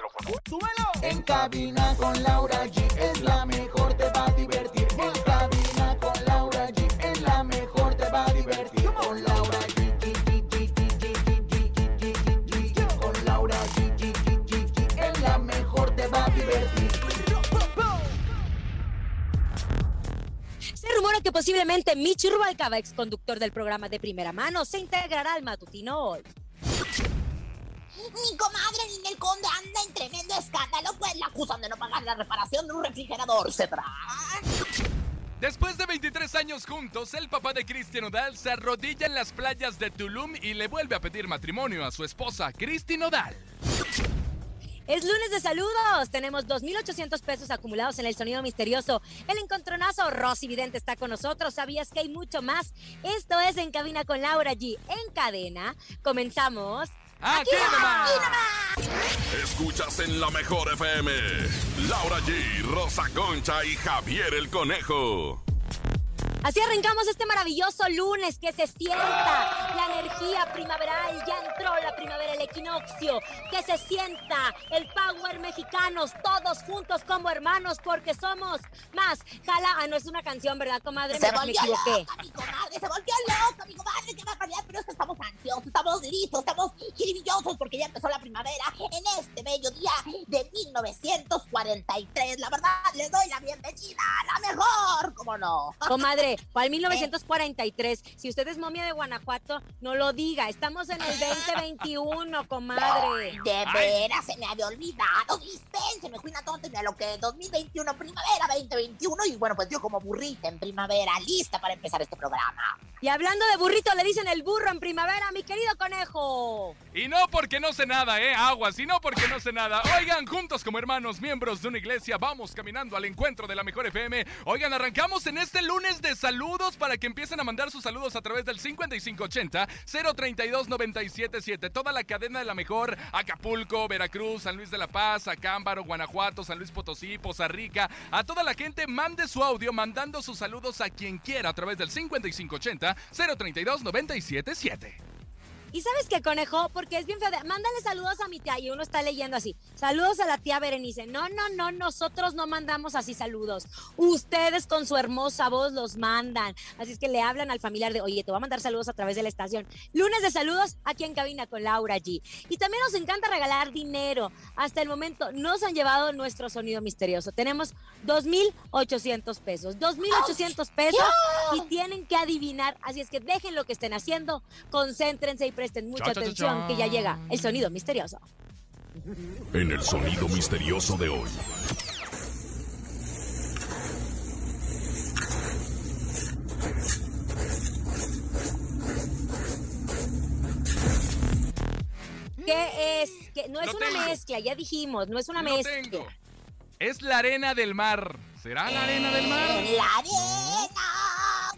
micrófono. ¡Súbelo! En cabina con Laura G es la mejor, te va a divertir. En cabina con Laura G es la mejor, te va a divertir. Con Laura G. Con Laura G. Es la mejor, te va a divertir. Se rumora que posiblemente Michi Rubalcaba, ex conductor del programa de primera mano, se integrará al matutino hoy. Mi comadre Ninel Conde anda en tremendo escándalo, pues la acusan de no pagar la reparación de un refrigerador, ¿se Después de 23 años juntos, el papá de Cristian Odal se arrodilla en las playas de Tulum y le vuelve a pedir matrimonio a su esposa, Cristi Odal. Es lunes de saludos. Tenemos 2.800 pesos acumulados en el sonido misterioso. El encontronazo Rosy Vidente está con nosotros. ¿Sabías que hay mucho más? Esto es En Cabina con Laura G. En cadena. Comenzamos. ¡Aquí nomás! Escuchas en la mejor FM. Laura G, Rosa Concha y Javier el Conejo. Así arrancamos este maravilloso lunes que se sienta la energía primaveral, ya entró la primavera, el equinoccio, que se sienta el power mexicanos, todos juntos como hermanos, porque somos más. Jala, ah, no es una canción, ¿verdad, comadre? Se Me- me volvió equivoqué. loca, mi comadre, se volvió loca, mi comadre, qué barbaridad, pero es que estamos ansiosos, estamos listos, estamos chiribillosos porque ya empezó la primavera en este bello día de 1943. La verdad, les doy la bienvenida a la mejor, ¿cómo no? Comadre, ¿cuál 1943? Si usted es momia de Guanajuato, no lo diga. Estamos en el 2021, comadre. De veras, se me había olvidado, dispense, me fui una tonta y mira lo que es 2021, primavera 2021 y bueno, pues yo como burrita en primavera, lista para empezar este programa. Y hablando de burrito, le dicen el burro en primavera, mi querido conejo. Y no porque no sé nada, ¿eh? Aguas, y no porque no sé nada. Oigan, juntos como hermanos, miembros de una iglesia, vamos caminando al encuentro de la mejor FM. Oigan, arrancamos en este lunes de saludos para que empiecen a mandar sus saludos a través del 5580-032-977. Toda la cadena de la mejor, Acapulco, Veracruz, San Luis de la Paz, Acámbaro, Guanajuato, San Luis Potosí, Poza Rica. A toda la gente, mande su audio mandando sus saludos a quien quiera a través del 5580-032-977. ¿Y sabes qué, conejo? Porque es bien feo. de- Mándale saludos a mi tía y uno está leyendo así. Saludos a la tía Berenice. No, no, no, nosotros no mandamos así saludos. Ustedes con su hermosa voz los mandan. Así es que le hablan al familiar de, oye, te voy a mandar saludos a través de la estación. Lunes de saludos aquí en cabina con Laura G. Y también nos encanta regalar dinero. Hasta el momento nos han llevado nuestro sonido misterioso. Tenemos 2.800 pesos. 2.800 pesos y tienen que adivinar. Así es que dejen lo que estén haciendo, concéntrense y presten mucha Cha, cha, cha, atención cha. que ya llega el sonido misterioso. En el sonido misterioso de hoy. ¿Qué es? Que no es Lo una tengo. mezcla, ya dijimos, no es una Lo mezcla. tengo. Es la arena del mar. ¿Será la arena del mar? La arena.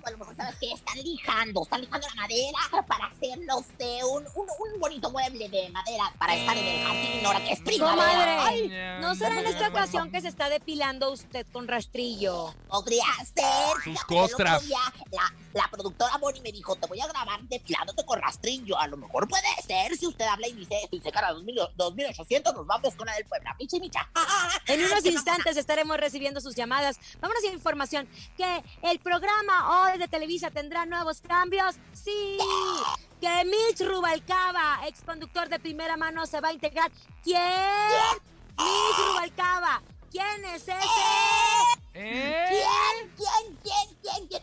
A lo mejor sabes que están lijando, están lijando la madera para hacer, no sé, un, un, un bonito mueble de madera para estar en el jardín ahora que es primavera. Comadre, Ay, no será en esta ocasión que se está depilando usted con rastrillo. Podría ser. Sus costras. día La, la productora Bonnie me dijo, te voy a grabar depilándote con rastrillo. A lo mejor puede ser si usted habla y dice y se cara 2800, nos vamos con la del Puebla. Michi, micha. En unos instantes estaremos recibiendo sus llamadas. Vámonos a información que el programa hoy de Televisa tendrá nuevos cambios. Sí. Que Mitch Rubalcaba, ex conductor de primera mano, se va a integrar. ¿Quién? Mitch Rubalcaba. ¿Quién es ese? ¿Eh? ¿Quién? ¿Quién?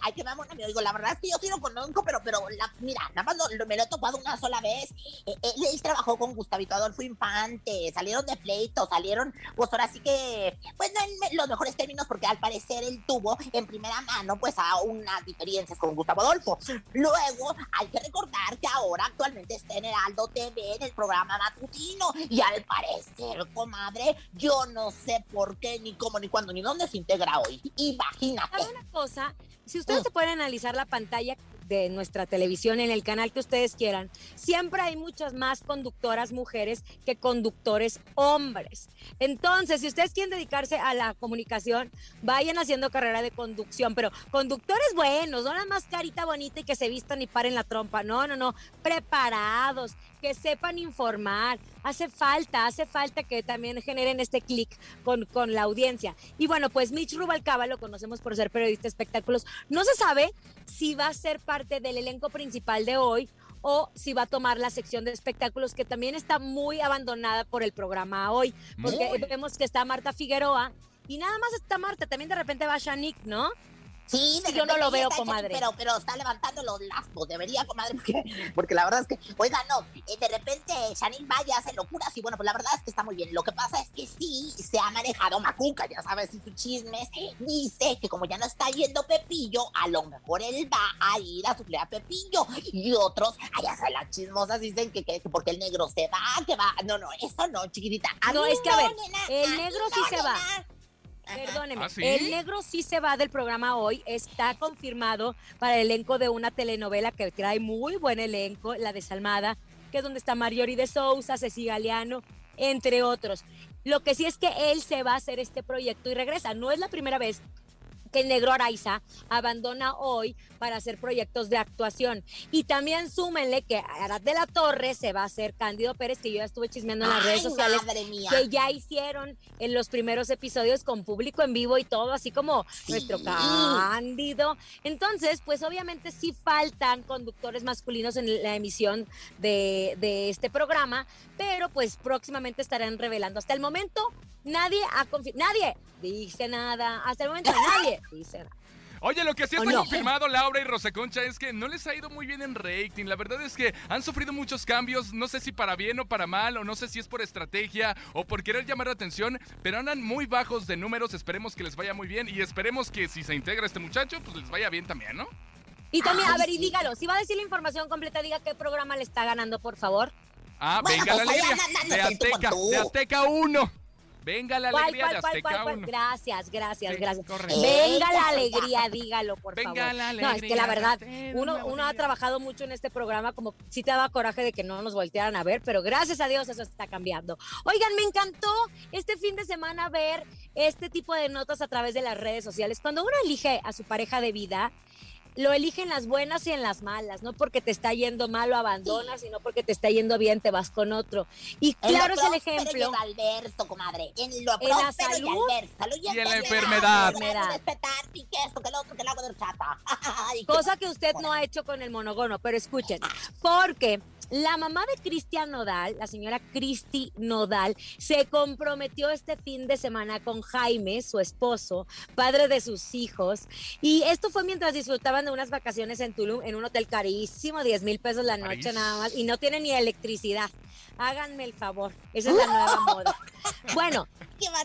Ay, que mamona, me oigo, la verdad es que yo sí lo conozco, pero, pero, mira, nada más lo- me lo he topado una sola vez. Eh, él, él trabajó con Gustavito Adolfo Infante, salieron de pleito, salieron, pues ahora sí que, pues no en los mejores términos, porque al parecer él tuvo en primera mano, pues, a unas diferencias con Gustavo Adolfo. Luego, hay que recordar que ahora actualmente está en Heraldo TV, en el programa matutino, y al parecer, comadre, yo no sé por qué, ni cómo, ni cuándo, ni dónde se integra hoy. Imagínate. ¿Sabe una cosa? Si ustedes se pueden analizar la pantalla de nuestra televisión en el canal que ustedes quieran, siempre hay muchas más conductoras mujeres que conductores hombres. Entonces, si ustedes quieren dedicarse a la comunicación, vayan haciendo carrera de conducción, pero conductores buenos, no nada más carita bonita y que se vistan y paren la trompa, no, no, no, preparados, que sepan informar. Hace falta, hace falta que también generen este clic con, con la audiencia. Y bueno, pues Mitch Rubalcaba lo conocemos por ser periodista de espectáculos. No se sabe si va a ser parte del elenco principal de hoy o si va a tomar la sección de espectáculos que también está muy abandonada por el programa hoy. Porque Muy. vemos que está Marta Figueroa y nada más está Marta, también de repente va Shanik, ¿no? Sí, de Sí, yo no lo veo, comadre. Pero, pero está levantando los lascos, debería, comadre, porque, porque la verdad es que, oiga, no, eh, de repente Shanin vaya, hace locuras y bueno, pues la verdad es que está muy bien. Lo que pasa es que sí se ha manejado Macuca, ya sabes, y sus chismes. Dice que como ya no está yendo Pepillo, a lo mejor él va a ir a suplir a Pepillo. Y otros, allá se las chismosas dicen que, que, que porque el negro se va, que va. No, no, eso no, chiquitita. A No, es que, a ver, nena, el negro sí no, se va. nena. Perdóneme, ¿Ah, sí? el negro sí se va del programa hoy, está confirmado para el elenco de una telenovela que trae muy buen elenco, la desalmada, que es donde está Mariori de Sousa, Ceci Galeano, entre otros. Lo que sí es que él se va a hacer este proyecto y regresa. No es la primera vez que el negro Araiza abandona hoy para hacer proyectos de actuación. Y también súmenle que Arad de la Torre se va a hacer Cándido Pérez, que yo ya estuve chismeando en las redes sociales Madre mía. que ya hicieron en los primeros episodios con público en vivo y todo, así como Sí. nuestro Cándido. Entonces, pues obviamente sí faltan conductores masculinos en la emisión de, de este programa, pero pues próximamente estarán revelando. Hasta el momento, nadie ha confirmado, nadie dice nada, hasta el momento nadie dice nada. Oye, lo que sí ¿O está no? confirmado, Laura y Rosa Concha, es que no les ha ido muy bien en rating. La verdad es que han sufrido muchos cambios, no sé si para bien o para mal, o no sé si es por estrategia o por querer llamar la atención, pero andan muy bajos de números. Esperemos que les vaya muy bien y esperemos que si se integra este muchacho, pues les vaya bien también, ¿no? Y también, a ver, y dígalo, si va a decir la información completa, diga qué programa le está ganando, por favor. Ah, Bueno, venga la pues, alegría. andan De Azteca, de Azteca 1. Venga la ¿Cuál, alegría cuál, de cuál, Azteca cuál, cuál? 1. Gracias, gracias, Sí, gracias. correcto. Venga la Venga, alegría, dígalo, por Venga favor. la No, es que alegría, la verdad, uno, ha alegría. trabajado mucho en este programa, como si te daba coraje de que no nos voltearan a ver, pero gracias a Dios eso está cambiando. Oigan, me encantó este fin de semana ver este tipo de notas a través de las redes sociales. Cuando uno elige a su pareja de vida, lo elige en las buenas y en las malas, no porque te está yendo mal lo abandonas, sino porque te está yendo bien te vas con otro. Y En claro lo es el ejemplo. en lo adverso, comadre. En lo En la y salud y en la enfermedad. Cosa que usted no ha hecho con el monogono, pero escuchen, porque la mamá de Cristian Nodal, la señora Cristi Nodal, se comprometió este fin de semana con Jaime, su esposo, padre de sus hijos, y esto fue mientras disfrutaban de unas vacaciones en Tulum, en un hotel carísimo, 10 mil pesos la noche París. nada más, y no tiene ni electricidad. Háganme el favor, esa es la nueva moda. Bueno,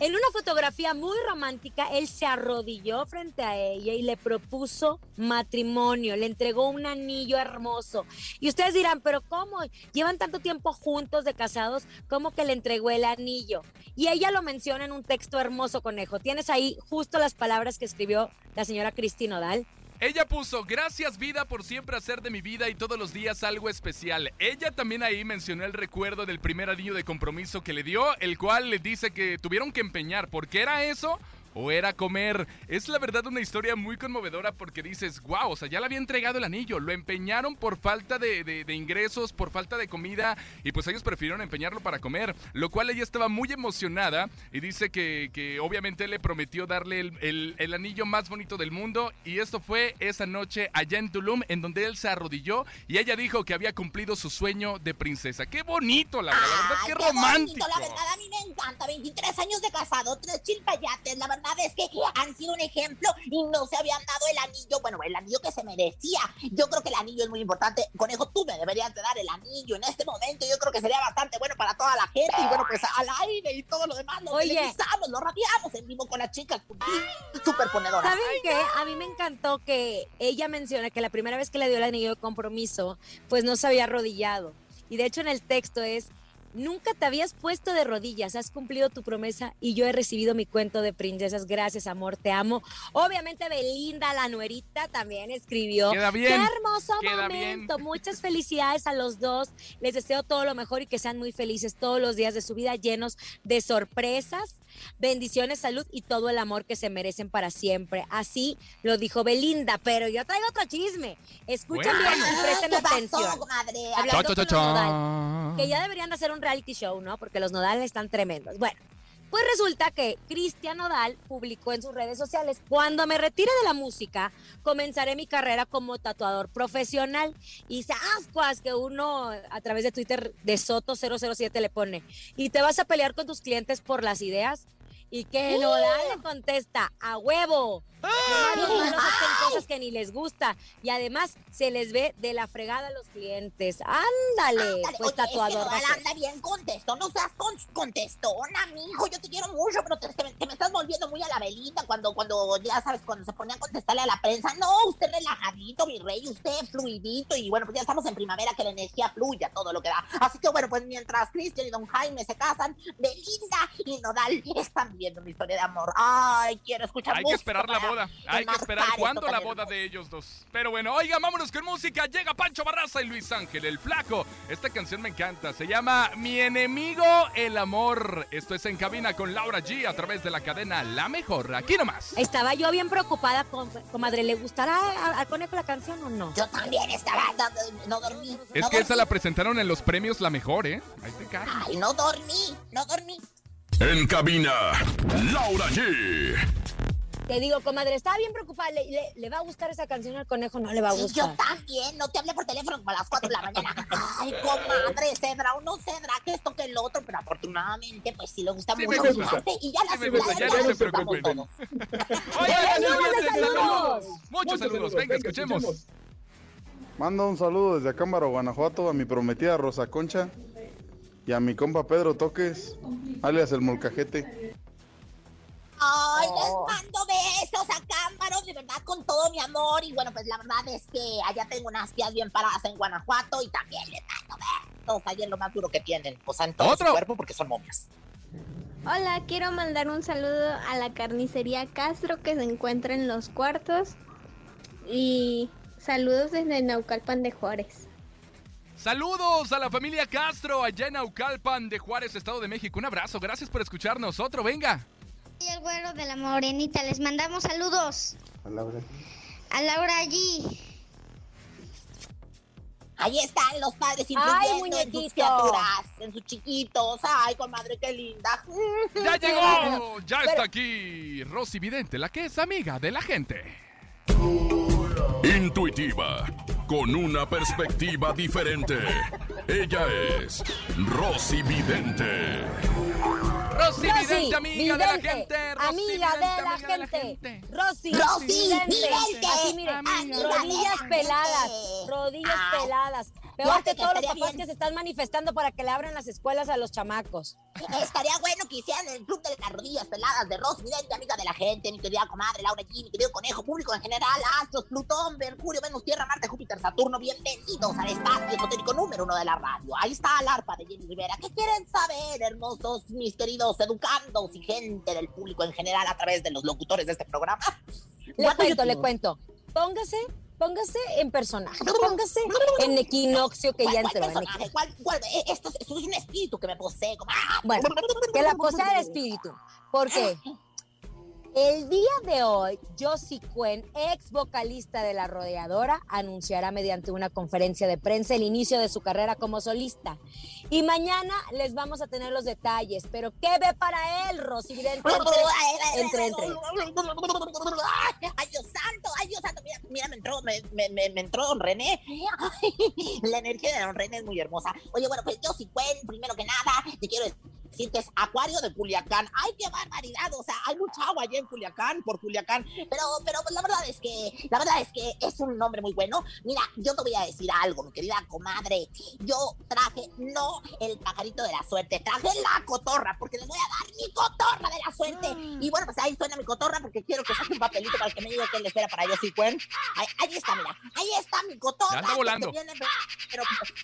en una fotografía muy romántica, él se arrodilló frente a ella y le propuso matrimonio, le entregó un anillo hermoso. Y ustedes dirán, pero ¿cómo? Llevan tanto tiempo juntos de casados, ¿cómo que le entregó el anillo? Y ella lo menciona en un texto hermoso, conejo. Tienes ahí justo las palabras que escribió la señora Cristi Nodal. Ella puso, gracias vida por siempre hacer de mi vida y todos los días algo especial. Ella también ahí mencionó el recuerdo del primer anillo de compromiso que le dio, el cual le dice que tuvieron que empeñar. ¿Por qué era eso? ¿O era comer? Es la verdad una historia muy conmovedora porque dices, wow, o sea, ya le había entregado el anillo, lo empeñaron por falta de, de- de ingresos, por falta de comida y pues ellos prefirieron empeñarlo para comer, lo cual ella estaba muy emocionada y dice que, que obviamente le prometió darle el, el- el anillo más bonito del mundo y esto fue esa noche allá en Tulum en donde él se arrodilló y ella dijo que había cumplido su sueño de princesa. ¡Qué bonito, la, verdad! la verdad, Ay, qué, bonito, romántico! la verdad, a mí me encanta. 23 años de casado, tres chilpayates. La verdad es que han sido un ejemplo y no se habían dado el anillo, bueno, el anillo que se merecía. Yo creo que el anillo es muy importante. Conejo, tú me deberías de dar el anillo en este momento. Yo creo que sería bastante bueno para toda la gente. Y bueno, pues al aire y todo lo demás, lo televisamos, lo radiamos en vivo con las chicas. Súper ponedora. ¿Saben qué? A mí me encantó que ella menciona que la primera vez que le dio el anillo de compromiso, pues no se había arrodillado. Y de hecho en el texto es, nunca te habías puesto de rodillas, has cumplido tu promesa y yo he recibido mi cuento de princesas. Gracias, amor, te amo. Obviamente Belinda, la nuerita, también escribió. Queda bien, Qué hermoso queda bien. momento. Muchas felicidades a los dos. Les deseo todo lo mejor y que sean muy felices todos los días de su vida, llenos de sorpresas, bendiciones, salud y todo el amor que se merecen para siempre. Así lo dijo Belinda, pero yo traigo otro chisme. Escuchen Bueno. bien y presten ¿Qué pasó, atención. comadre? Hablando Cha. Nodal, que ya deberían de hacer un reality show, ¿no? Porque los Nodales están tremendos. Bueno, pues resulta que Cristian Nodal publicó en sus redes sociales, cuando me retire de la música, comenzaré mi carrera como tatuador profesional. Y se ascuas que uno a través de Twitter de Soto007 le pone, y te vas a pelear con tus clientes por las ideas. Y que Nodal le contesta, a huevo. Nomás los malos hacen cosas que ni les gusta. Y además se les ve de la fregada a los clientes. Ándale, pues oye, es que tatuador. Nodal ser. anda bien contestón, no seas con, contestona, mijo, yo te quiero mucho, pero te, te- te me estás volviendo muy a la velita cuando, cuando, ya sabes, cuando se ponía a contestarle a la prensa, no, usted relajadito, mi rey, usted fluidito, y bueno, pues ya estamos en primavera, que la energía fluya, todo lo que da. Así que bueno, pues mientras Cristian y Don Jaime se casan, Belinda y Nodal están viviendo una historia de amor. Ay, quiero escuchar Hay que esperar la boda. Hay que esperar cuándo la boda de ellos dos. Pero bueno, oiga, vámonos con música. Llega Pancho Barraza y Luis Ángel, el flaco. Esta canción me encanta. Se llama Mi enemigo, el amor. Esto es en cabina con Laura G a través de la cadena La Mejor. Aquí nomás. Estaba yo bien preocupada, com- comadre, ¿le gustará a- al conejo la canción o no? Yo también estaba, no, no dormí. Es no que esa la presentaron en los premios La Mejor, ¿eh? Ahí te cae. Ay, no dormí, no dormí. En cabina, Laura G. Te digo, comadre, estaba bien preocupada. ¿Le, le- le va a gustar esa canción al conejo? No le va a Sí, gustar. yo también, no te hablé por teléfono como a las 4 de la mañana. Ay, comadre, cedra o no cedra, que esto que el otro, pero afortunadamente, pues sí le gusta Sí mucho me gusta. y ya la Sí me gusta, ya ciudad no se preocupen. todos. ¡Saludos, ya! Muchos saludos. Venga, escuchemos. Mando un saludo desde Acámbaro, Guanajuato, a mi prometida Rosa Concha y a mi compa Pedro Toques, alias el Molcajete. Ay, Oh. les mando besos a Cámbaro, de verdad, con todo mi amor. Y bueno, pues la verdad es que allá tengo unas tías bien paradas en Guanajuato y también les mando besos. Ahí es lo más duro que tienen, o sea, en todo Otro. su cuerpo porque son momias. Hola, quiero mandar un saludo a la carnicería Castro que se encuentra en los cuartos y saludos desde Naucalpan de Juárez. Saludos a la familia Castro allá en Naucalpan de Juárez, Estado de México. Un abrazo. Gracias por escucharnos. Otro, venga. Soy el güero de la morenita. Les mandamos saludos Laura. a Laura allí. Ahí están los padres Ay, influyendo en sus criaturas, en sus chiquitos. Ay, comadre, qué linda. ¡Ya llegó! Ya está aquí Rosy Vidente, la que es amiga de la gente. Intuitiva, con una perspectiva diferente. Ella es Rosy Vidente. Rosy Rosy, Vidente, amiga de la gente. Rosy amiga Vidente, de la amiga de gente. Rosy, Rosy vidente. Vidente, Así, mire, amiga de rodillas la peladas, rodillas Ay, peladas. Peor que todos los papás bien. que se están manifestando para que le abran las escuelas a los chamacos. Estaría bueno que hicieran el club de las rodillas peladas de Rosy Vidente, amiga de la gente, mi querida comadre Laura G, mi querido conejo público en general, Astros, Plutón, Mercurio, Venus, Tierra, Marte, Júpiter, Saturno, bienvenidos al espacio esotérico número uno de la radio. Ahí está el arpa de Jenny Rivera. ¿Qué quieren saber, hermosos, mis queridos educandos y gente del público en general a través de los locutores de este programa? Le cuento, le cuento. Póngase, póngase en personaje, póngase en equinoccio que ya ¿Cuál, cuál entró. en? ¿Cuál, cuál? Eh, Esto, es- esto es un espíritu que me posee. ¡Ah! Bueno, que la posea el espíritu. Porque el día de hoy, Josie Cuen, ex vocalista de La Rodeadora, anunciará mediante una conferencia de prensa el inicio de su carrera como solista. Y mañana les vamos a tener los detalles. Pero, ¿qué ve para él, Rosy? Entre, entre, entre. Ay, Dios santo, ay, Dios santo. Mira, mira me entró, me, me, me, entró don René. La energía de don René es muy hermosa. Oye, bueno, pues sí, Cuen, primero que nada, te quiero decir decir que es Acuario de Culiacán. ¡Ay, qué barbaridad! O sea, hay mucha agua allá en Culiacán, por Culiacán. Pero, pero pues, la verdad es que, la verdad es que es un nombre muy bueno. Mira, yo te voy a decir algo, mi querida comadre. Yo traje no el pajarito de la suerte, traje la cotorra, porque les voy a dar mi cotorra de la suerte. Ah. Y bueno, pues ahí suena mi cotorra, porque quiero que saque un papelito para que me diga qué le espera para yo sí, Cuen. Ahí, ahí está, mira. Ahí está mi cotorra. Anda que volando. viene- pero,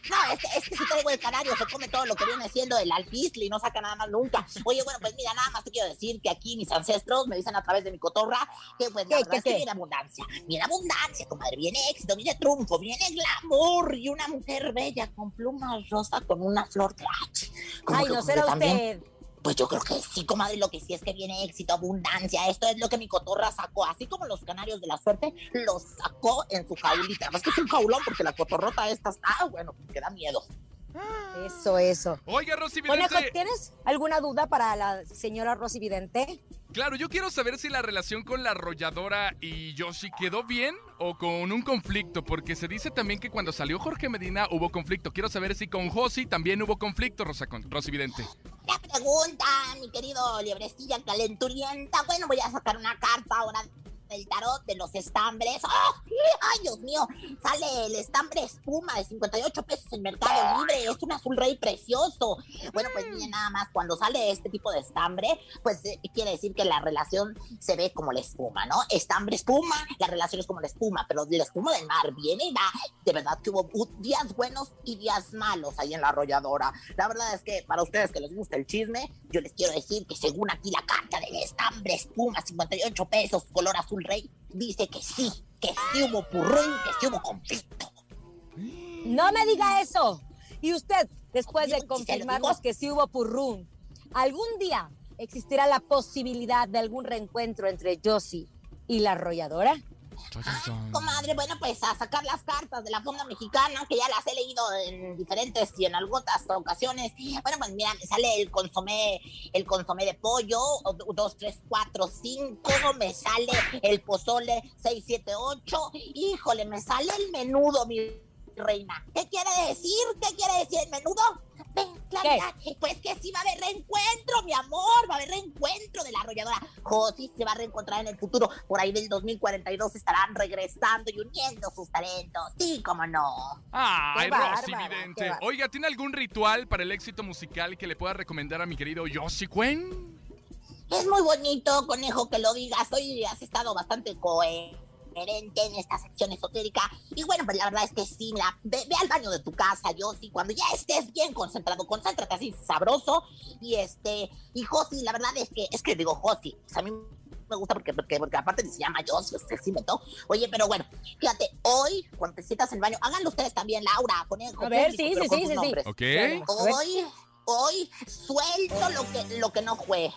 no, es que, es que si traigo el canario, se come todo lo que viene siendo el alpizli y no saca nada más nunca. Oye, bueno, pues mira, nada más te quiero decir que aquí mis ancestros me dicen a través de mi cotorra que pues la ¿Qué, verdad qué, es que qué? viene abundancia. Viene abundancia, comadre. Viene éxito, viene triunfo, viene glamour y una mujer bella con plumas rosa con una flor de H. Ay, no será usted. Pues yo creo que sí, comadre, lo que sí es que viene éxito, abundancia. Esto es lo que mi cotorra sacó. Así como los canarios de la suerte, los sacó en su jaulita. Además que es un jaulón porque la cotorrota esta está, bueno, que da miedo. Eso, eso. Oiga, Rosy Conejo, Vidente. ¿tienes alguna duda para la señora Rosy Vidente? Claro, yo quiero saber si la relación con la arrolladora y Yoshi quedó bien o con un conflicto, porque se dice también que cuando salió Jorge Medina hubo conflicto. Quiero saber si con Josi también hubo conflicto, Rosa Con- Rosy Vidente. La pregunta, mi querido liebrecilla calenturienta. Bueno, voy a sacar una carta ahora del tarot de los estambres. ¡Oh! ¡Ay, Dios mío! Sale el estambre espuma de 58 pesos en Mercado Libre. Es un azul rey precioso. Bueno, pues miren, nada más, cuando sale este tipo de estambre, pues eh, quiere decir que la relación se ve como la espuma, ¿no? Estambre espuma, la relación es como la espuma, pero la espuma del mar viene y va. De verdad que hubo días buenos y días malos ahí en la arrolladora. La verdad es que para ustedes que les gusta el chisme, yo les quiero decir que según aquí la carta del estambre espuma, 58 pesos, color azul rey, dice que sí, que sí hubo purrún, que sí hubo conflicto. No me diga eso. Y usted, después de confirmarnos que sí hubo purrún, ¿algún día existirá la posibilidad de algún reencuentro entre Josie y la arrolladora? Comadre, bueno, pues a sacar las cartas de la fonda mexicana, que ya las he leído en diferentes y en algunas ocasiones. Bueno, pues mira, me sale el consomé, el consomé de pollo, o- dos, tres, cuatro, cinco, me sale el pozole, seis, siete, ocho. Híjole, me sale el menudo, mi reina. ¿Qué quiere decir? ¿Qué quiere decir el menudo? Ven, claridad. Pues que sí va a haber reencuentro, mi amor. Va a haber reencuentro de la arrolladora. Josi se va a reencontrar en el futuro. Por ahí del 2042 estarán regresando y uniendo sus talentos. Sí, cómo no. Ay, Qué Rosy Vidente. qué. Oiga, ¿tiene algún ritual para el éxito musical que le pueda recomendar a mi querido Yoshi Cuen? Es muy bonito, conejo, que lo digas. Hoy has estado bastante coherente en esta sección esotérica. Y bueno, pues la verdad es que sí, mira, ve, ve al baño de tu casa, Josi, cuando ya estés bien concentrado, concéntrate así sabroso. Y este, y Josi, la verdad es que, es que digo Josi, pues a mí me gusta porque, porque, porque aparte se llama Josi, usted sí me to- Oye, pero bueno, fíjate, hoy, cuando te sientas en el baño, háganlo ustedes también, Laura, conejo. A ver, sí, sí, con sí, sí, sí. ¿Ok? A ver. Hoy, hoy suelto lo que, lo que no fue.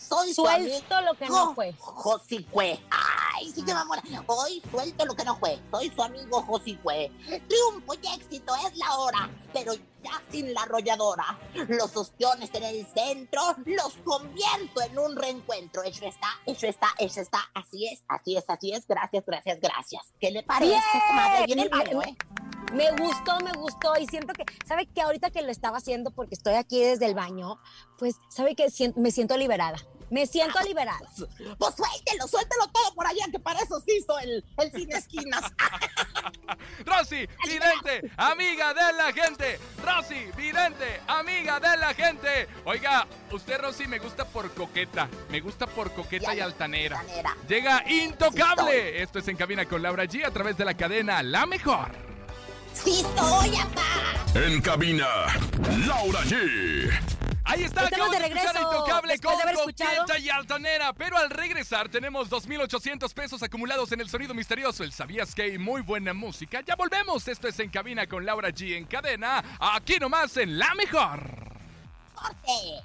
Soy su Suelto lo que no amigo fue. Josicue. Ay, sí que mamona. Hoy suelto lo que no fue. Soy su amigo Josicue. Triunfo y éxito es la hora, pero ya sin la arrolladora. Los ostiones en el centro los convierto en un reencuentro. Eso está, eso está, eso está. Así es, así es, así es. Gracias, gracias, gracias. ¿Qué le parece, Bien. comadre? Viene el baño, ¿eh? Me gustó, me gustó y siento que, ¿sabe que ahorita que lo estaba haciendo porque estoy aquí desde el baño, pues, ¿sabe que me siento liberada? Me siento liberada. Pues suéltelo, suéltelo todo por allá, que para eso se hizo el, el cine esquinas. Rosy Vidente, amiga de la gente. Rosy Vidente, amiga de la gente. Oiga, usted, Rosy, me gusta por coqueta. Me gusta por coqueta y altanera. Altanera. Llega Intocable. Esto es En Cabina con Laura G a través de la cadena La Mejor. Sí soy, apá. En cabina, Laura G. Ahí está, Estamos acabamos de de escuchar a regreso, Intocable con de coqueta y altanera. Pero al regresar tenemos 2.800 pesos acumulados en el sonido misterioso. El sabías que hay muy buena música. Ya volvemos. Esto es En Cabina con Laura G en cadena. Aquí nomás en La Mejor. Corte.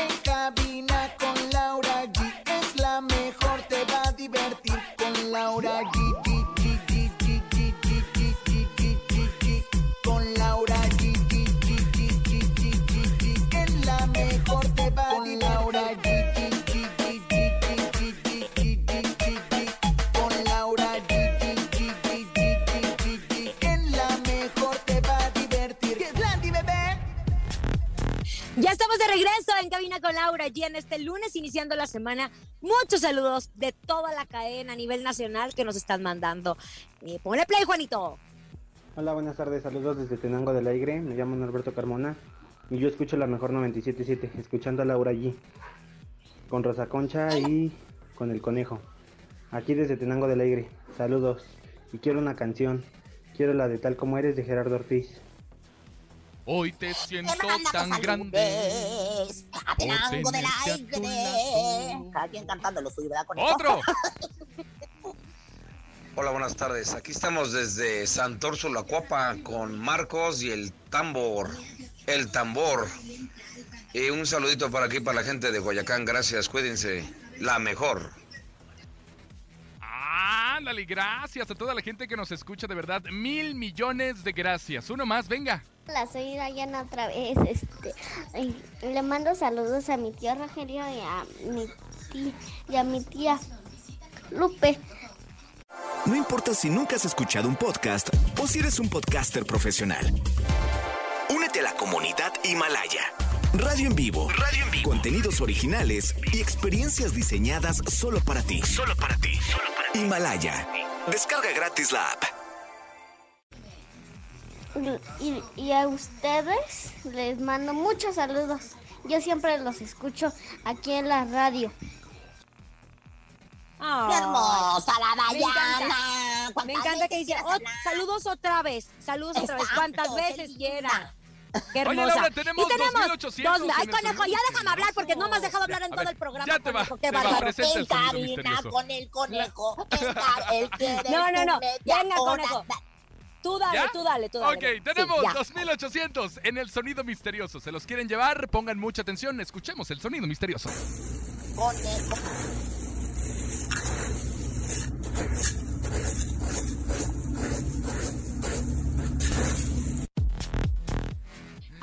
Con Laura y en este lunes iniciando la semana. Muchos saludos de toda la cadena a nivel nacional que nos están mandando. Eh, ponle play, Juanito. Hola, buenas tardes. Saludos desde Tenango del Aire. Me llamo Norberto Carmona y yo escucho la mejor 97.7, escuchando a Laura allí, con Rosa Concha y con el conejo. Aquí desde Tenango del Aire. Saludos. Y quiero una canción. Quiero la de Tal como eres de Gerardo Ortiz. Hoy te siento tan saludos grande. Por del a tu aire. Cada quien cantando lo suyo, ¿verdad? Conejo? ¡Otro! Hola, buenas tardes. Aquí estamos desde Santorso La Cuapa con Marcos y el tambor. El tambor. Y un saludito para aquí, para la gente de Guayacán. Gracias, cuídense. La mejor. Ándale, gracias a toda la gente que nos escucha, de verdad. Mil millones de gracias. Uno más, venga. Hola, soy Dayana otra vez. Este, le mando saludos a mi tío Rogelio y a mi tía, y a mi tía Lupe. No importa si nunca has escuchado un podcast o si eres un podcaster profesional. Únete a la comunidad Himalaya. Radio en vivo. Radio en vivo. Contenidos originales y experiencias diseñadas solo para ti. Solo para ti. Himalaya. Descarga gratis la app. Y, y a ustedes les mando muchos saludos. Yo siempre los escucho aquí en la radio. ¡Qué hermosa la Me encanta. Dayana! Me ¿Cuántas encanta que dice, "Oh, saludos otra vez, saludos otra vez, Exacto, cuantas veces quiera. Qué Oye, hermosa. Laura, tenemos y tenemos 2800 dos- Ay, conejo, ya déjame hablar porque no me has dejado hablar en todo ver, el programa. ya te va, conejo, qué te va, bárbaro. presenta el En sonido cabina misterioso. con el conejo. Ca- él quiere No, no, no. Venga, conejo. Tú dale, ¿Ya? tú dale, tú dale. Ok, Sí, tenemos ya. 2800 en el sonido misterioso. ¿Se los quieren llevar? Pongan mucha atención. Escuchemos el sonido misterioso. Conejo.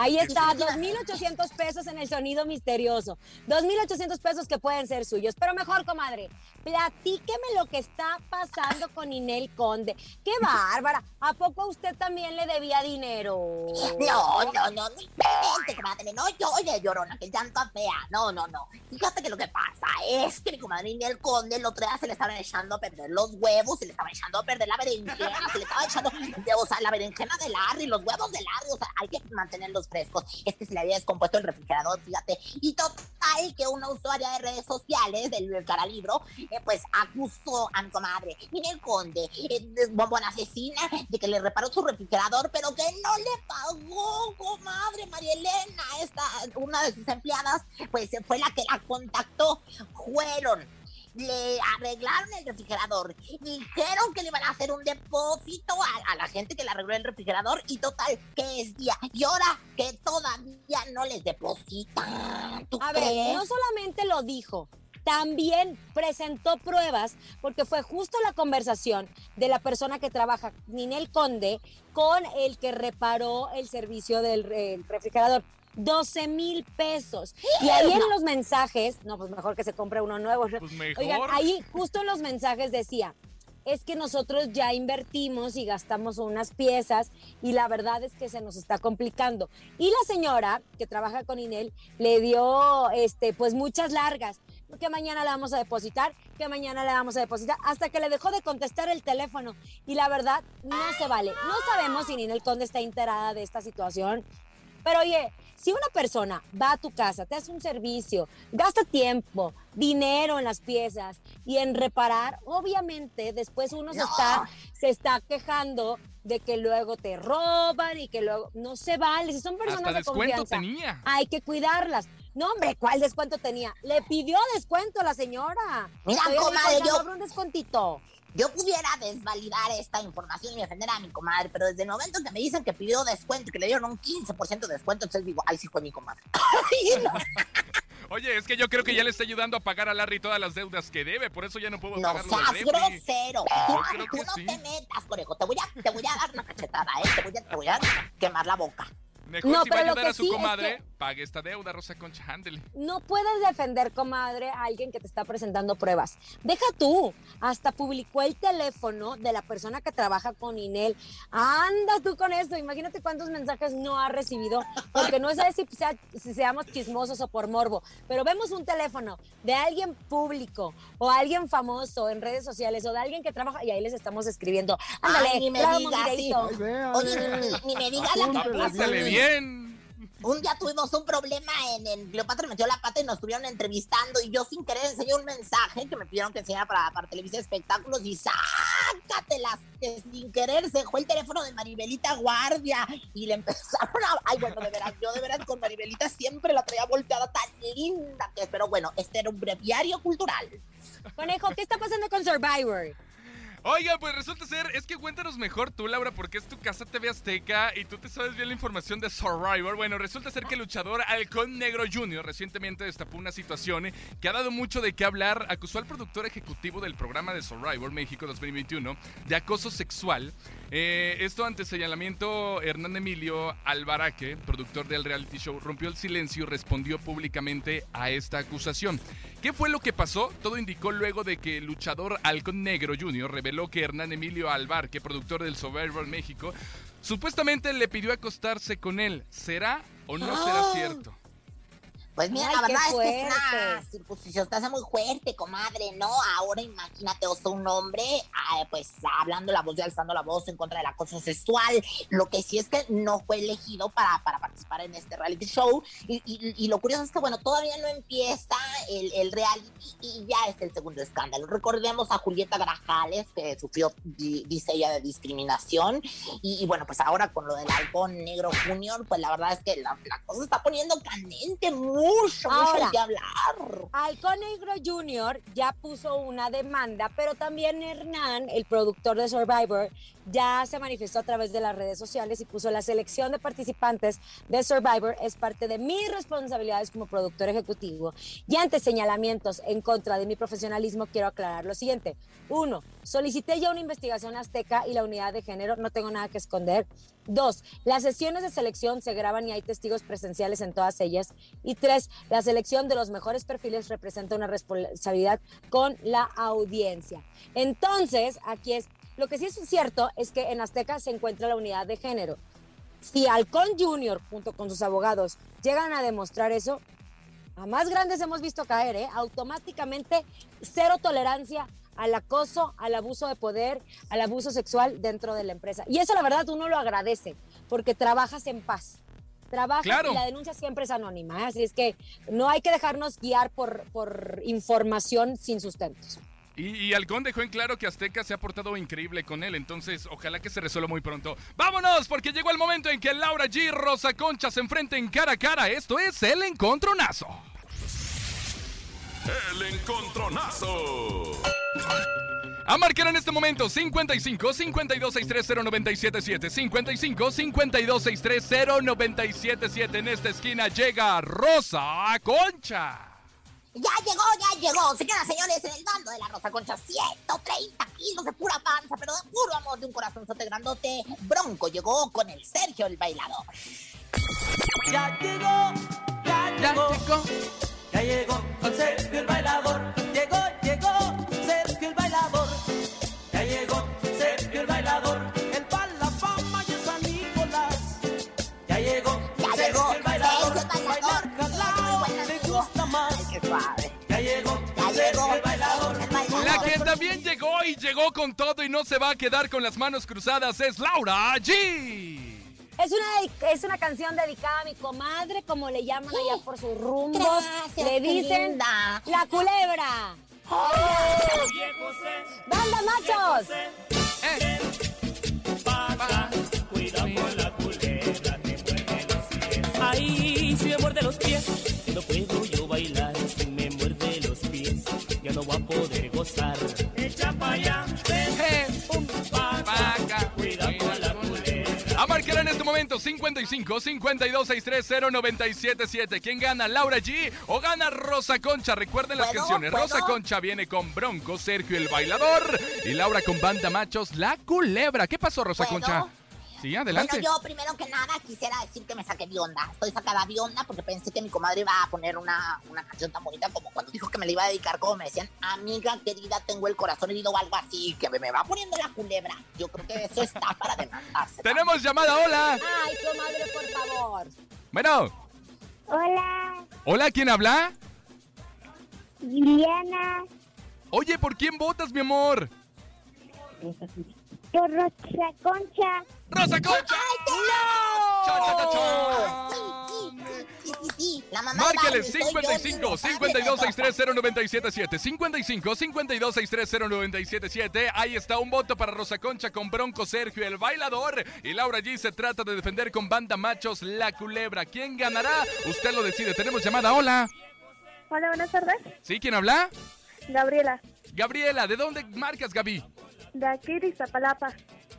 Ahí está, 2.800 pesos en el sonido misterioso. 2.800 pesos que pueden ser suyos. Pero mejor, comadre, platíqueme lo que está pasando con Inel Conde. ¡Qué bárbara! ¿A poco usted también le debía dinero? No, no, no, no invente, comadre, no llore, llorona, que llanta fea. No, no, no. Fíjate que lo que pasa es que mi comadre Inel Conde el otro día se le estaban echando a perder los huevos, se le estaba echando a perder la berenjena, se le estaba echando, o sea, la berenjena de Larry, los huevos de Larry, o sea, hay que mantenerlos frescos. Es que se le había descompuesto el refrigerador, fíjate. Y total, que una usuaria de redes sociales del Caralibro, eh, pues acusó a mi comadre Inel Conde, eh, bombona asesina, de que le reparó su refrigerador, pero que no le pagó, comadre María Elena, esta, una de sus empleadas, pues fue la que la contactó. Fueron, le arreglaron el refrigerador, dijeron que le iban a hacer un depósito a, a la gente que le arregló el refrigerador y total, que es día. Y ahora que todavía no les depositan. ¿Tú A ver, no solamente lo dijo, también presentó pruebas, porque fue justo la conversación de la persona que trabaja, Ninel Conde, con el que reparó el servicio del re- refrigerador. 12 mil pesos. Y ahí en los mensajes, no, pues mejor que se compre uno nuevo. Pues mejor. Oigan, ahí justo en los mensajes decía, es que nosotros ya invertimos y gastamos unas piezas y la verdad es que se nos está complicando. Y la señora que trabaja con Inel le dio este pues muchas largas, que mañana le vamos a depositar, que mañana le vamos a depositar, hasta que le dejó de contestar el teléfono. Y la verdad, no se vale. No sabemos si Ninel Conde está enterada de esta situación, pero oye, si una persona va a tu casa, te hace un servicio, gasta tiempo, dinero en las piezas y en reparar, obviamente después uno se, No. está, se está quejando de que luego te roban y que luego no se vale. Si son personas Hasta de descuento confianza, tenía. hay que cuidarlas. No, hombre, ¿cuál descuento tenía? Le pidió descuento la señora. Mira, Todavía comadre, "Oiga, yo- habrá un descuentito. Yo pudiera desvalidar esta información y defender a mi comadre, pero desde el momento que me dicen que pidió descuento y que le dieron un 15% de descuento, entonces digo, ay, sí fue mi comadre. No. Oye, es que yo creo que ya le está ayudando a pagar a Larry todas las deudas que debe. Por eso ya no puedo No pagar seas grosero. Tú, no sí. te metas, conejo. Te voy a, te voy a dar una cachetada, ¿eh? Te voy a, te voy a quemar la boca. Mejor No, si va a pero lo ayudar que a su sí es comadre, que- pague esta deuda, Rosa Concha, ándele. No puedes defender, comadre, a alguien que te está presentando pruebas. Deja tú, hasta publicó el teléfono de la persona que trabaja con Inel. Anda tú con esto, imagínate cuántos mensajes no ha recibido, porque no sé si, sea- si seamos chismosos o por morbo, pero vemos un teléfono de alguien público o alguien famoso en redes sociales o de alguien que trabaja y ahí les estamos escribiendo. Ándale, Ay, ni me digas, sí. Oye, ni, ni me digas la que bien. Un día tuvimos un problema en, en Cleopatra metió la pata y nos estuvieron entrevistando y yo sin querer enseñé un mensaje que me pidieron que enseñara para, para Televisa Espectáculos y sácatelas que sin querer se dejó el teléfono de Maribelita Guardia y le empezaron a... Ay, bueno, de veras, yo de veras con Maribelita siempre la traía volteada tan linda que... Pero bueno, este era un breviario cultural. Conejo, ¿qué está pasando con Survivor? Oiga, pues resulta ser, es que cuéntanos mejor tú, Laura, porque es tu casa TV Azteca y tú te sabes bien la información de Survivor. Bueno, resulta ser que el luchador Halcón Negro Jr. recientemente destapó una situación que ha dado mucho de qué hablar. Acusó al productor ejecutivo del programa de Survivor México 2021 de acoso sexual. Eh, esto ante señalamiento, Hernán Emilio Albaraque, productor del reality show, rompió el silencio y respondió públicamente a esta acusación. ¿Qué fue lo que pasó? Todo indicó luego de que el luchador Halcón Negro Jr. reveló que Hernán Emilio Albarque, productor del Survivor México, supuestamente le pidió acostarse con él. ¿Será o no será Ah. cierto? Pues mira, Ay, la verdad es que es una circuncisión, te hace muy fuerte, comadre, ¿no? Ahora imagínate, o sea, un hombre, ah, pues hablando la voz y alzando la voz en contra del acoso sexual. Lo que sí es que no fue elegido para, para participar en este reality show. Y, y- y lo curioso es que, bueno, todavía no empieza el, el reality y ya es el segundo escándalo. Recordemos a Julieta Grajales, que sufrió, di- dice ella, de discriminación. Y, y bueno, pues ahora con lo del halcón negro junior, pues la verdad es que la, la cosa está poniendo candente, mucho, mucho Ahora, de hablar. Halcón Negro Jr. ya puso una demanda, pero también Hernán, el productor de Survivor, ya se manifestó a través de las redes sociales y puso la selección de participantes de Survivor es parte de mis responsabilidades como productor ejecutivo y ante señalamientos en contra de mi profesionalismo quiero aclarar lo siguiente. Uno, solicité ya una investigación azteca y la unidad de género, no tengo nada que esconder. Dos, las sesiones de selección se graban y hay testigos presenciales en todas ellas. Y tres, la selección de los mejores perfiles representa una responsabilidad con la audiencia. Entonces, aquí es, lo que sí es cierto es que en Azteca se encuentra la unidad de género. Si Halcón Jr., junto con sus abogados, llegan a demostrar eso, a más grandes hemos visto caer, ¿eh? Automáticamente cero tolerancia al acoso, al abuso de poder, al abuso sexual dentro de la empresa. Y eso la verdad uno lo agradece, porque trabajas en paz. Trabajas Claro. y la denuncia siempre es anónima, ¿eh? así es que no hay que dejarnos guiar por, por información sin sustentos. Y, y Halcón dejó en claro que Azteca se ha portado increíble con él, entonces ojalá que se resuelva muy pronto. ¡Vámonos! Porque llegó el momento en que Laura G Rosa Concha se enfrenten cara a cara. Esto es el encontronazo. El encontronazo. A marcar en este momento 55 52 630 977 55 52 630 977 En esta esquina llega Rosa Concha. Ya llegó, ya llegó. Señoras y señores, en el bando de la Rosa Concha, 130 kilos de pura panza, pero de puro amor de un corazonzote grandote. Bronco llegó con el Sergio el bailador. Ya llegó, ya llegó, ya llegó con Sergio el bailador. También llegó y llegó con todo y no se va a quedar con las manos cruzadas es Laura G. Es una, es una canción dedicada a mi comadre, como le llaman allá por sus rumbos. Gracias, le dicen linda. la culebra. ¡Banda machos! Eh. Cuidado con la culebra, te muerde los pies. Ay, si me muerde los pies, no puedo yo bailar. 55-52-630-977. ¿Quién gana? ¿Laura G o gana Rosa Concha? Recuerden las canciones. Rosa Concha viene con Bronco, Sergio el Bailador y Laura con Banda Machos, La Culebra. ¿Qué pasó, Rosa. Concha? Sí, adelante. Bueno, yo primero que nada quisiera decir que me saqué de onda. Estoy sacada de onda porque pensé que mi comadre iba a poner una, una canción tan bonita como cuando dijo que me la iba a dedicar, como me decían, amiga querida, tengo el corazón herido o algo así, que me, me va poniendo la culebra. Yo creo que eso está para demandarse. Tenemos llamada, hola. Ay, comadre, por favor. Bueno, Hola, hola, ¿quién habla? Liliana, Oye, ¿por quién votas, mi amor? Por Rosa Concha. ¡Rosa Concha! Cha, cha, cha, cha. Sí, sí, sí, la mamá Márquele de Barney, soy yo, 55 mi 52 padre, 630 977 55 52 630 977 Ahí está un voto para Rosa Concha con Bronco Sergio el bailador y Laura G se trata de defender con banda machos la culebra. ¿Quién ganará? Usted lo decide. Tenemos llamada. Hola. Hola, buenas tardes. ¿Sí? ¿Quién habla? Gabriela, Gabriela, ¿de dónde marcas, Gaby? De aquí de Iztapalapa,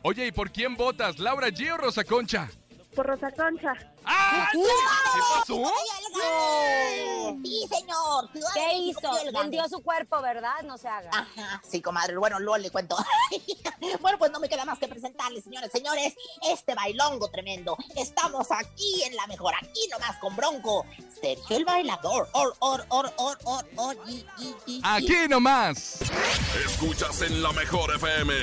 Oye, ¿y por quién votas? ¿Laura G o Rosa Concha? por Rosa Concha. ¡Ah! ¡No! ¿Qué pasó? ¡No! Sí, señor. ¿Qué hizo? Vendió su cuerpo, ¿verdad? No se haga. Ajá, sí, comadre. Bueno, luego le cuento. bueno, pues no me queda más que presentarles, señores, señores, este bailongo tremendo. Estamos aquí en la mejor, aquí nomás con Bronco. Sergio el bailador. Or, or, or, or, or, or, y, y, y, Aquí nomás. Escuchas en la mejor FM.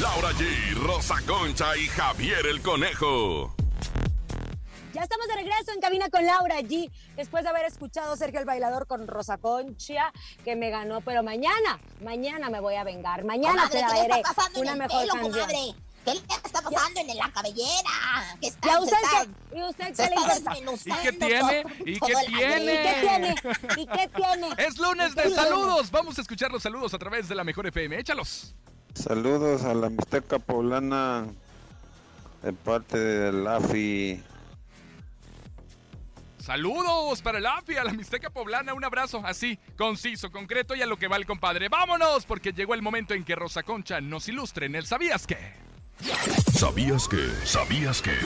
Laura G, Rosa Concha y Javier el Conejo. Ya estamos de regreso en cabina con Laura G. Después de haber escuchado Sergio el Bailador con Rosa Concha, que me ganó. Pero mañana, mañana me voy a vengar. Mañana Comadre, te ¿qué le daré está pasando una mejor pelo, canción. comadre? ¿Qué le está pasando en la cabellera? ¿Qué está, ¿Y a se usted está- qué? ¿Y usted se qué le está importa? desmenuzando ¿Y qué tiene? ¿Y qué tiene? ¿Y qué tiene? ¿Y qué tiene? Es lunes ¿Y qué de saludos. Vamos a escuchar los saludos a través de la mejor FM. Échalos. Saludos a la Mixteca Poblana de parte del AFI. Saludos para el AFI, a la Mixteca Poblana. Un abrazo así, conciso, concreto y a lo que va el compadre. ¡Vámonos! Porque llegó el momento en que Rosa Concha nos ilustre en el ¿Sabías qué? ¿Sabías que? ¿Sabías que?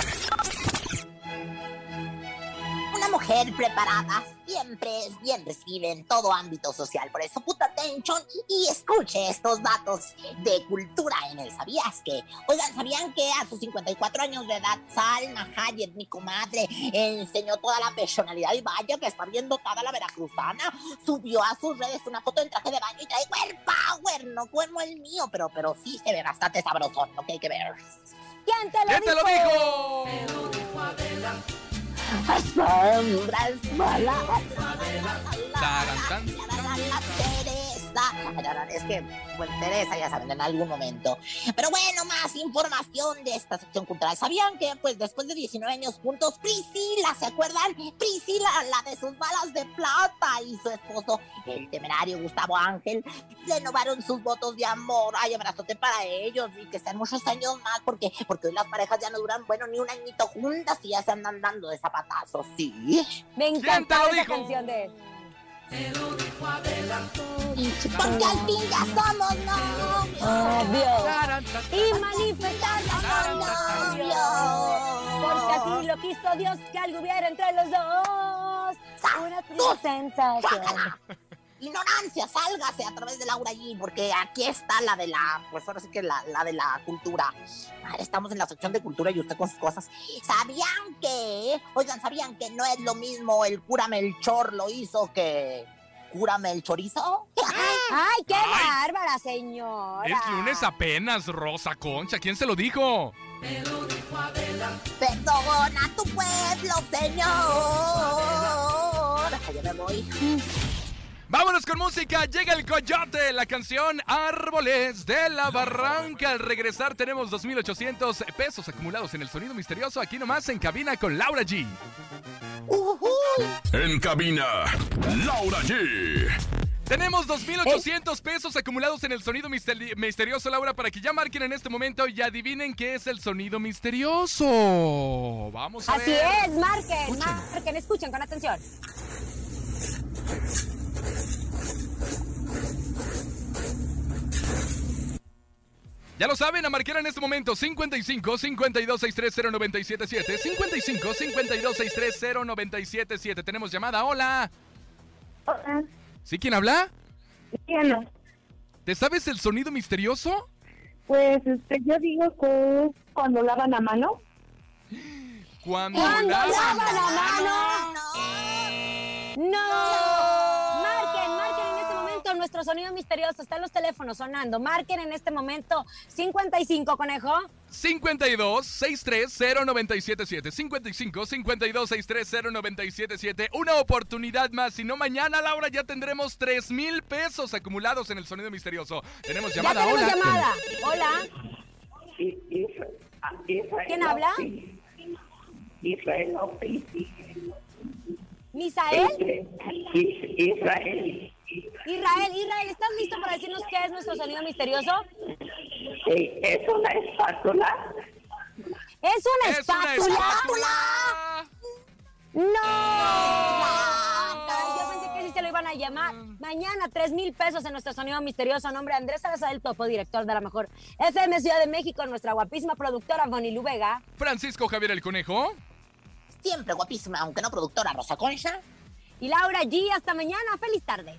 Mujer preparada siempre es bien recibida en todo ámbito social. Por eso, put attention y escuche estos datos de cultura en el ¿Sabías que? Oigan, ¿sabían que a sus 54 años de edad, Salma Hayek, mi comadre, enseñó toda la personalidad y vaya que está bien dotada la veracruzana? Subió a sus redes una foto en traje de baño y trae Well Power, no como el mío, pero, pero sí se ve bastante sabrosón, lo que hay que ver. ¿Quién te lo ¿Quién te lo dijo? Sombras malas. Es que, bueno, Teresa, ya saben, en algún momento. Pero bueno, más información de esta sección cultural. ¿Sabían que, pues, después de 19 años juntos, Priscila, ¿se acuerdan? Priscila, la de sus balas de plata, y su esposo, el temerario Gustavo Ángel, renovaron sus votos de amor. Ay, abrazote para ellos y que sean muchos años más, porque, porque hoy las parejas ya no duran, bueno, ni un añito juntas y ya se andan dando de zapatazos, ¿sí? Me ¿Quién te encanta esa canción de él. Porque al fin ya somos novios. Obvio. Y manifestar novios. Porque así lo quiso Dios que algo hubiera entre los dos. Una sensación. Ignorancia, sálgase a través de Laura G, porque aquí está la de la, pues ahora sí que la, la de la cultura. Ah, Estamos en la sección de cultura y usted con sus cosas. ¿Sabían que? Oigan, ¿sabían que no es lo mismo el cura Melchor lo hizo que cúrame el chorizo? ¡Ay, qué Ay. bárbara, señora! Es lunes apenas, Rosa Concha. ¿Quién se lo dijo? Perdona a tu pueblo, señor. Allá me voy. Vámonos con música. Llega el coyote, la canción Árboles de la Barranca. Al regresar tenemos 2.800 pesos acumulados en el sonido misterioso. Aquí nomás en cabina con Laura G. En cabina, Laura G. Tenemos 2.800 pesos acumulados en el sonido misteri- misterioso, Laura, para que ya marquen en este momento y adivinen qué es el sonido misterioso. Vamos a Así ver. es, marquen, marquen, escuchen con atención. Ya lo saben, a marcar en este momento 55 52 630 977 55 52 630 977 Tenemos llamada, hola. Hola, ¿Sí quién habla? Diana. ¿Te sabes el sonido misterioso? Pues este, yo digo que es cuando lavan a mano? Cuando, ¿Cuándo lavan lavan la la mano. ¡No! Momento nuestro sonido misterioso. Están los teléfonos sonando. Marquen en este momento 55, conejo. 52 630 977 55 52 630 977 Una oportunidad más. Si no, mañana, Laura, ya tendremos 3 mil pesos acumulados en el sonido misterioso. Tenemos Ya llamada. tenemos Hola. llamada. Hola. ¿Quién habla? Israel ¿Misael? Israel. Israel, Israel, ¿estás listo para decirnos qué es nuestro sonido misterioso? ¿Es una espátula? ¡Es una ¡Es una espátula! ¡No! Yo pensé que sí se lo iban a llamar. Mañana, 3 mil pesos en nuestro sonido misterioso. Nombre Andrés Salazar del Topo, director de la mejor FM Ciudad de México. Nuestra guapísima productora, Bonnie Lu Vega. Francisco Javier el Conejo. Siempre guapísima, aunque no productora Rosa Concha. Y Laura G. Hasta mañana. ¡Feliz tarde!